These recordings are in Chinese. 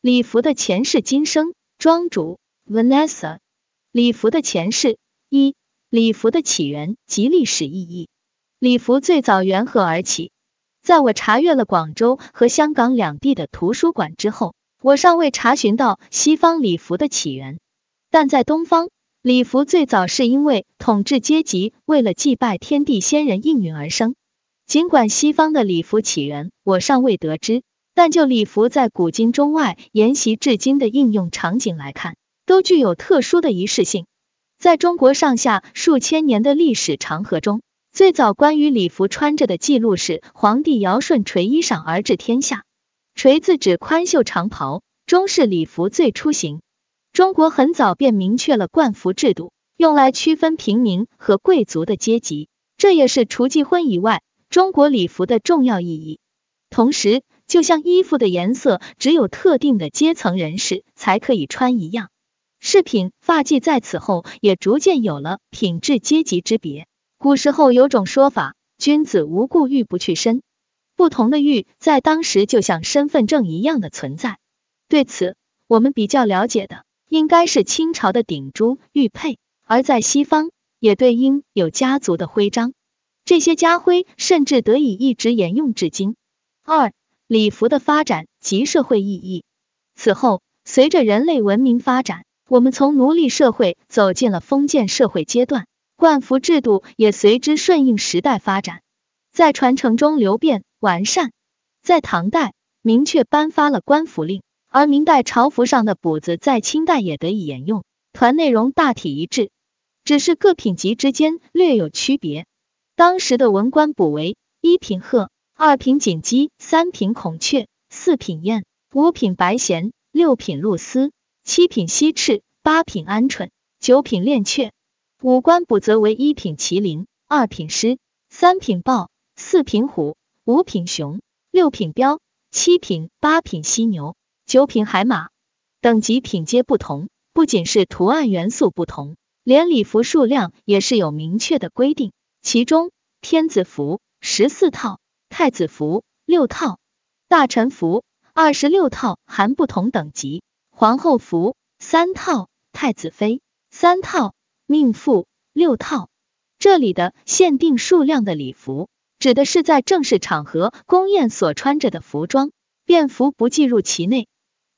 礼服的前世今生，庄主 Vanessa。礼服的前世一，礼服的起源及历史意义。礼服最早缘何而起？在我查阅了广州和香港两地的图书馆之后，我尚未查询到西方礼服的起源。但在东方，礼服最早是因为统治阶级为了祭拜天地仙人应运而生。尽管西方的礼服起源我尚未得知，但就礼服在古今中外沿袭至今的应用场景来看，都具有特殊的仪式性。在中国上下数千年的历史长河中，最早关于礼服穿着的记录是皇帝尧舜垂衣裳而治天下。垂字指宽袖长袍，中式礼服最初形。中国很早便明确了冠服制度，用来区分平民和贵族的阶级，这也是除继婚以外，中国礼服的重要意义。同时，就像衣服的颜色只有特定的阶层人士才可以穿一样，饰品、发髻在此后也逐渐有了品质阶级之别。古时候有种说法，君子无故玉不去身，不同的玉在当时就像身份证一样的存在。对此，我们比较了解的。应该是清朝的顶珠玉佩，而在西方也对应有家族的徽章，这些家徽甚至得以一直沿用至今。二、礼服的发展及社会意义。此后，随着人类文明发展，我们从奴隶社会走进了封建社会阶段，冠服制度也随之顺应时代发展，在传承中流变完善。在唐代，明确颁发了官服令。而明代朝服上的补子在清代也得以沿用，团内容大体一致，只是各品级之间略有区别。当时的文官补为一品鹤，二品锦鸡，三品孔雀，四品燕，五品白衔，六品露丝，七品西翅，八品鹌鹑，九品恋雀。五官补则为一品麒麟，二品狮，三品豹，四品虎，五品熊，六品彪，七品八品犀牛。九品海马等级品阶不同，不仅是图案元素不同，连礼服数量也是有明确的规定。其中，天子服十四套，太子服六套，大臣服二十六套，含不同等级；皇后服三套，太子妃三套，命妇六套。这里的限定数量的礼服，指的是在正式场合宫宴所穿着的服装，便服不计入其内。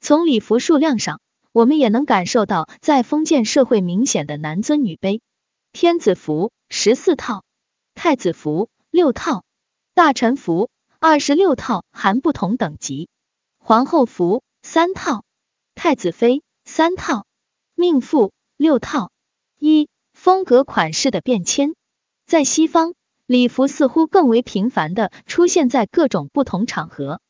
从礼服数量上，我们也能感受到在封建社会明显的男尊女卑。天子服十四套，太子服六套，大臣服二十六套，含不同等级；皇后服三套，太子妃三套，命妇六套。一、风格款式的变迁，在西方，礼服似乎更为频繁的出现在各种不同场合。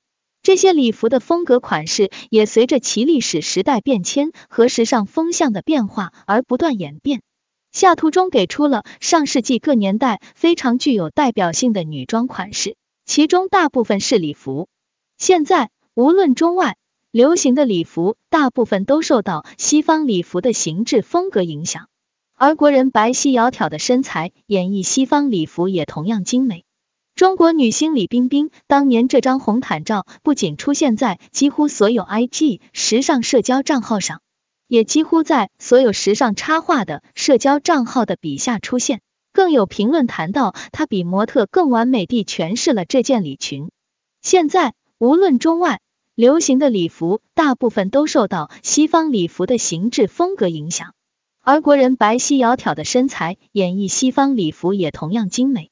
这些礼服的风格款式也随着其历史时代变迁和时尚风向的变化而不断演变。下图中给出了上世纪各年代非常具有代表性的女装款式，其中大部分是礼服。现在无论中外流行的礼服，大部分都受到西方礼服的形制风格影响，而国人白皙窈窕的身材演绎西方礼服也同样精美。中国女星李冰冰当年这张红毯照不仅出现在几乎所有 IG 时尚社交账号上，也几乎在所有时尚插画的社交账号的笔下出现。更有评论谈到，她比模特更完美地诠释了这件礼裙。现在，无论中外流行的礼服，大部分都受到西方礼服的形制风格影响，而国人白皙窈窕的身材演绎西方礼服也同样精美。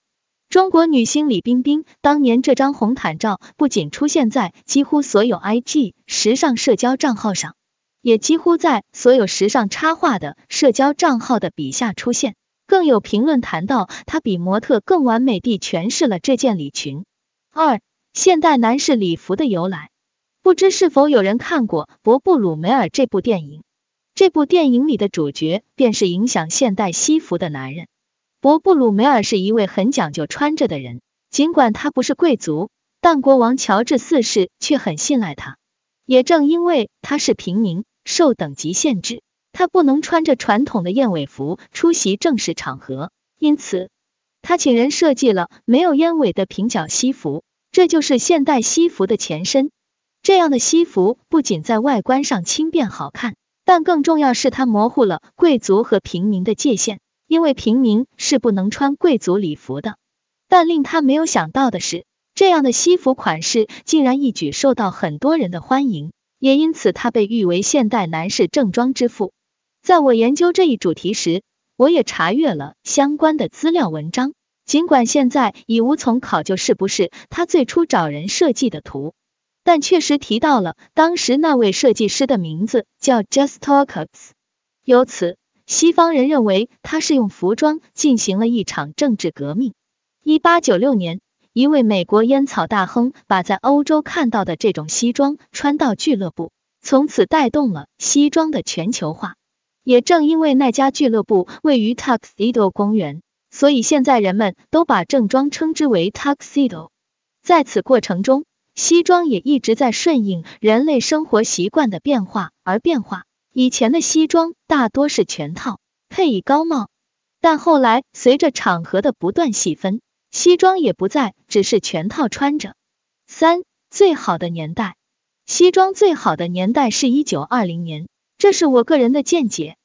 中国女星李冰冰当年这张红毯照不仅出现在几乎所有 IG 时尚社交账号上，也几乎在所有时尚插画的社交账号的笔下出现。更有评论谈到，他比模特更完美地诠释了这件礼裙。二、现代男士礼服的由来，不知是否有人看过《伯布鲁梅尔》这部电影？这部电影里的主角便是影响现代西服的男人。伯布鲁梅尔是一位很讲究穿着的人，尽管他不是贵族，但国王乔治四世却很信赖他。也正因为他是平民，受等级限制，他不能穿着传统的燕尾服出席正式场合，因此他请人设计了没有燕尾的平角西服，这就是现代西服的前身。这样的西服不仅在外观上轻便好看，但更重要是它模糊了贵族和平民的界限，因为平民是不能穿贵族礼服的。但令他没有想到的是，这样的西服款式竟然一举受到很多人的欢迎，也因此他被誉为现代男士正装之父。在我研究这一主题时，我也查阅了相关的资料文章，尽管现在已无从考究是不是他最初找人设计的图。但确实提到了当时那位设计师的名字叫 Justalks。由此，西方人认为他是用服装进行了一场政治革命。一八九六年，一位美国烟草大亨把在欧洲看到的这种西装穿到俱乐部，从此带动了西装的全球化。也正因为那家俱乐部位于 Tuxedo 公园，所以现在人们都把正装称之为 Tuxedo。在此过程中，西装也一直在顺应人类生活习惯的变化而变化。以前的西装大多是全套，配以高帽，但后来随着场合的不断细分，西装也不在只是全套穿着。三最好的年代，西装最好的年代是一九二零年，这是我个人的见解。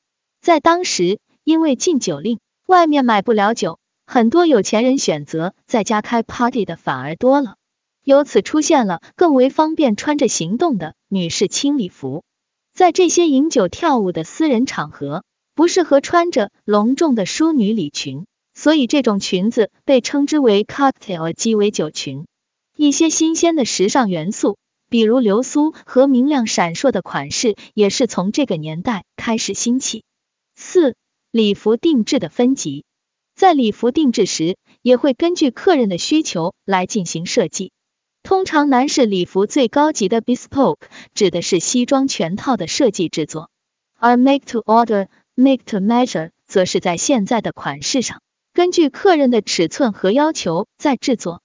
在当时，因为禁酒令，外面买不了酒，很多有钱人选择在家开 party 的反而多了。由此出现了更为方便穿着行动的女士轻礼服，在这些饮酒跳舞的私人场合，不适合穿着隆重的淑女礼裙，所以这种裙子被称之为 cocktail 鸡尾酒裙。一些新鲜的时尚元素，比如流苏和明亮闪烁的款式，也是从这个年代开始兴起。四、礼服定制的分级，在礼服定制时，也会根据客人的需求来进行设计。通常，男士礼服最高级的 bespoke 指的是西装全套的设计制作，而 make to order、make to measure 则是在现在的款式上，根据客人的尺寸和要求再制作。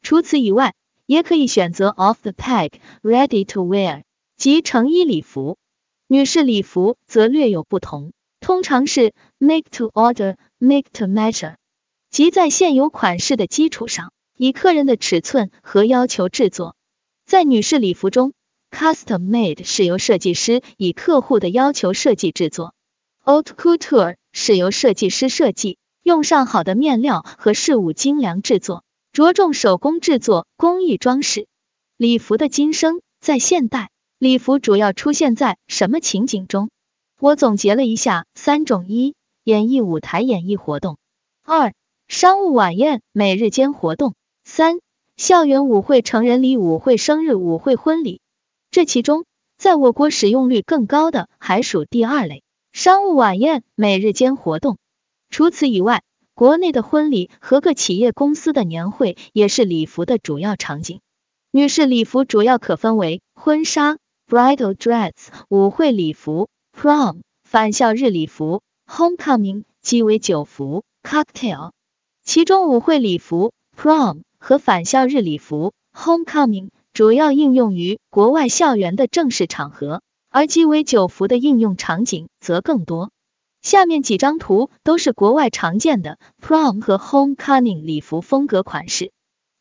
除此以外，也可以选择 off the peg、ready to wear 即成衣礼服。女士礼服则略有不同，通常是 make to order、make to measure，即在现有款式的基础上。以客人的尺寸和要求制作，在女士礼服中，custom made 是由设计师以客户的要求设计制作，haute couture 是由设计师设计，用上好的面料和事物精良制作，着重手工制作工艺装饰。礼服的今生，在现代，礼服主要出现在什么情景中？我总结了一下三种：一、演艺舞台演艺活动；二、商务晚宴、每日间活动。三、校园舞会、成人礼舞会、生日舞会、婚礼，这其中，在我国使用率更高的还属第二类商务晚宴、每日间活动。除此以外，国内的婚礼和各企业公司的年会也是礼服的主要场景。女士礼服主要可分为婚纱 （bridal dress）、舞会礼服 （prom）、返校日礼服 （homecoming）、鸡尾酒服 （cocktail）。其中，舞会礼服 （prom）。和返校日礼服 （homecoming） 主要应用于国外校园的正式场合，而鸡尾酒服的应用场景则更多。下面几张图都是国外常见的 prom 和 homecoming 礼服风格款式。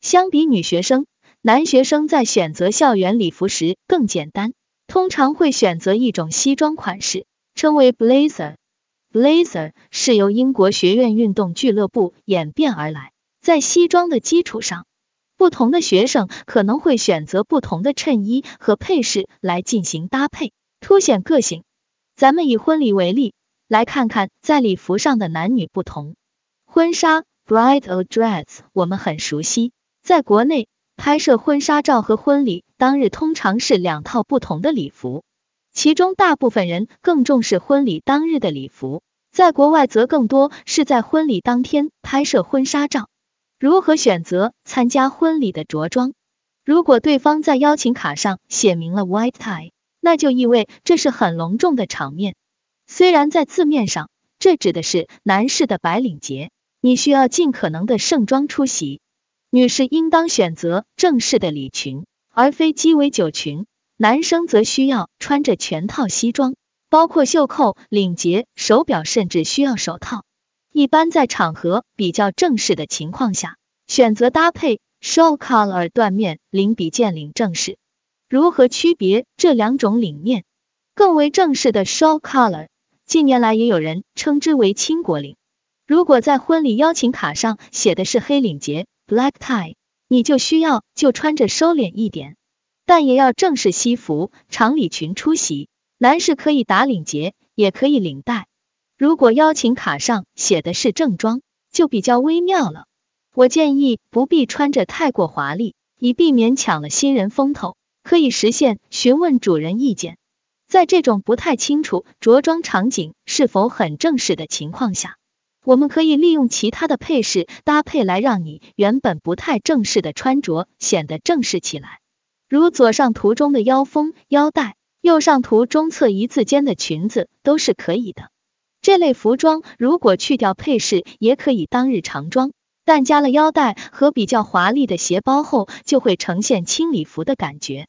相比女学生，男学生在选择校园礼服时更简单，通常会选择一种西装款式，称为 blazer。blazer 是由英国学院运动俱乐部演变而来。在西装的基础上，不同的学生可能会选择不同的衬衣和配饰来进行搭配，凸显个性。咱们以婚礼为例，来看看在礼服上的男女不同。婚纱 （bridal dress） 我们很熟悉，在国内拍摄婚纱照和婚礼当日通常是两套不同的礼服，其中大部分人更重视婚礼当日的礼服，在国外则更多是在婚礼当天拍摄婚纱照。如何选择参加婚礼的着装？如果对方在邀请卡上写明了 white tie，那就意味这是很隆重的场面。虽然在字面上这指的是男士的白领节，你需要尽可能的盛装出席。女士应当选择正式的礼裙，而非鸡尾酒裙。男生则需要穿着全套西装，包括袖扣、领结、手表，甚至需要手套。一般在场合比较正式的情况下，选择搭配 show collar 缎面领比剑领正式。如何区别这两种领面？更为正式的 show color，近年来也有人称之为倾国领。如果在婚礼邀请卡上写的是黑领结 black tie，你就需要就穿着收敛一点，但也要正式西服长礼裙出席。男士可以打领结，也可以领带。如果邀请卡上写的是正装，就比较微妙了。我建议不必穿着太过华丽，以避免抢了新人风头。可以实现询问主人意见。在这种不太清楚着装场景是否很正式的情况下，我们可以利用其他的配饰搭配来让你原本不太正式的穿着显得正式起来。如左上图中的腰封、腰带，右上图中侧一字肩的裙子都是可以的。这类服装如果去掉配饰，也可以当日常装。但加了腰带和比较华丽的鞋包后，就会呈现轻礼服的感觉。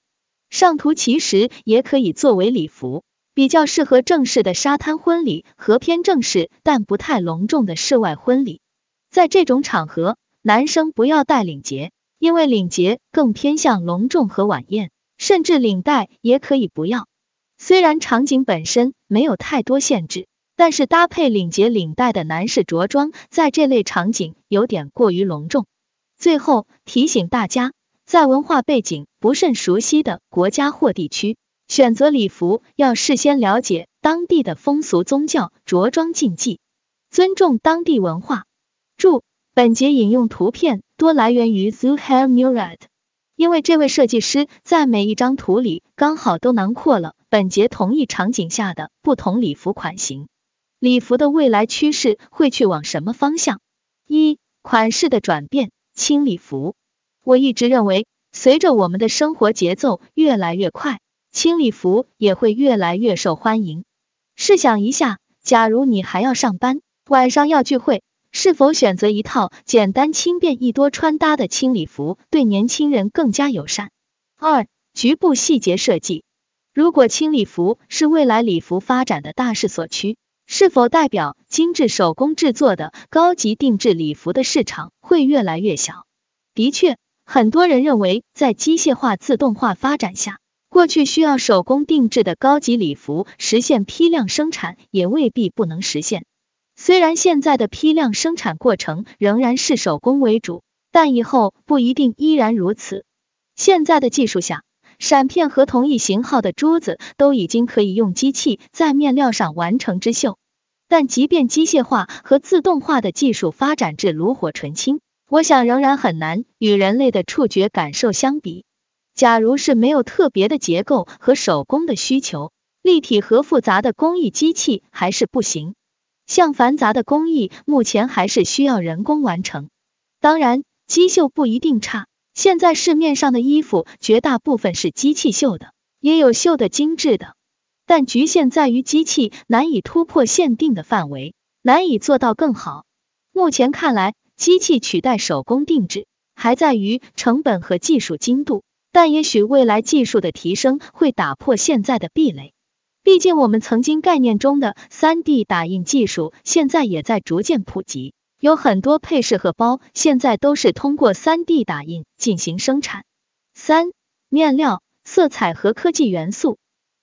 上图其实也可以作为礼服，比较适合正式的沙滩婚礼和偏正式但不太隆重的室外婚礼。在这种场合，男生不要戴领结，因为领结更偏向隆重和晚宴，甚至领带也可以不要。虽然场景本身没有太多限制。但是搭配领结领带的男士着装，在这类场景有点过于隆重。最后提醒大家，在文化背景不甚熟悉的国家或地区，选择礼服要事先了解当地的风俗、宗教、着装禁忌，尊重当地文化。注：本节引用图片多来源于 Zuhair Murad，因为这位设计师在每一张图里刚好都囊括了本节同一场景下的不同礼服款型。礼服的未来趋势会去往什么方向？一、款式的转变，轻礼服。我一直认为，随着我们的生活节奏越来越快，轻礼服也会越来越受欢迎。试想一下，假如你还要上班，晚上要聚会，是否选择一套简单轻便易多穿搭的轻礼服，对年轻人更加友善？二、局部细节设计。如果轻礼服是未来礼服发展的大势所趋，是否代表精致手工制作的高级定制礼服的市场会越来越小？的确，很多人认为，在机械化、自动化发展下，过去需要手工定制的高级礼服实现批量生产也未必不能实现。虽然现在的批量生产过程仍然是手工为主，但以后不一定依然如此。现在的技术下，闪片和同一型号的珠子都已经可以用机器在面料上完成织绣。但即便机械化和自动化的技术发展至炉火纯青，我想仍然很难与人类的触觉感受相比。假如是没有特别的结构和手工的需求，立体和复杂的工艺机器还是不行。像繁杂的工艺，目前还是需要人工完成。当然，机绣不一定差，现在市面上的衣服绝大部分是机器绣的，也有绣的精致的。但局限在于机器难以突破限定的范围，难以做到更好。目前看来，机器取代手工定制还在于成本和技术精度，但也许未来技术的提升会打破现在的壁垒。毕竟我们曾经概念中的三 D 打印技术现在也在逐渐普及，有很多配饰和包现在都是通过三 D 打印进行生产。三、面料、色彩和科技元素。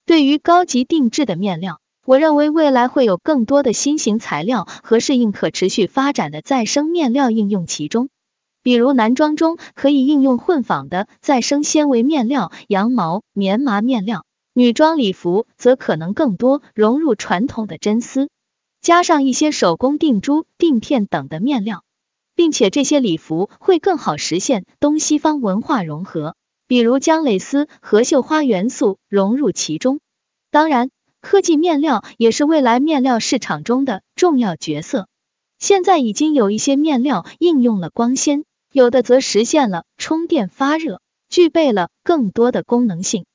对于高级定制的面料，我认为未来会有更多的新型材料和适应可持续发展的再生面料应用其中。比如男装中可以应用混纺的再生纤维面料、羊毛、棉麻面料；女装礼服则可能更多融入传统的真丝，加上一些手工定珠、定片等的面料，并且这些礼服会更好实现东西方文化融合。比如将蕾丝和绣花元素融入其中，当然，科技面料也是未来面料市场中的重要角色。现在已经有一些面料应用了光纤，有的则实现了充电发热，具备了更多的功能性。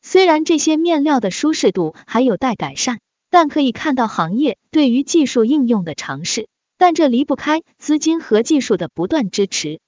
虽然这些面料的舒适度还有待改善，但可以看到行业对于技术应用的尝试。但这离不开资金和技术的不断支持。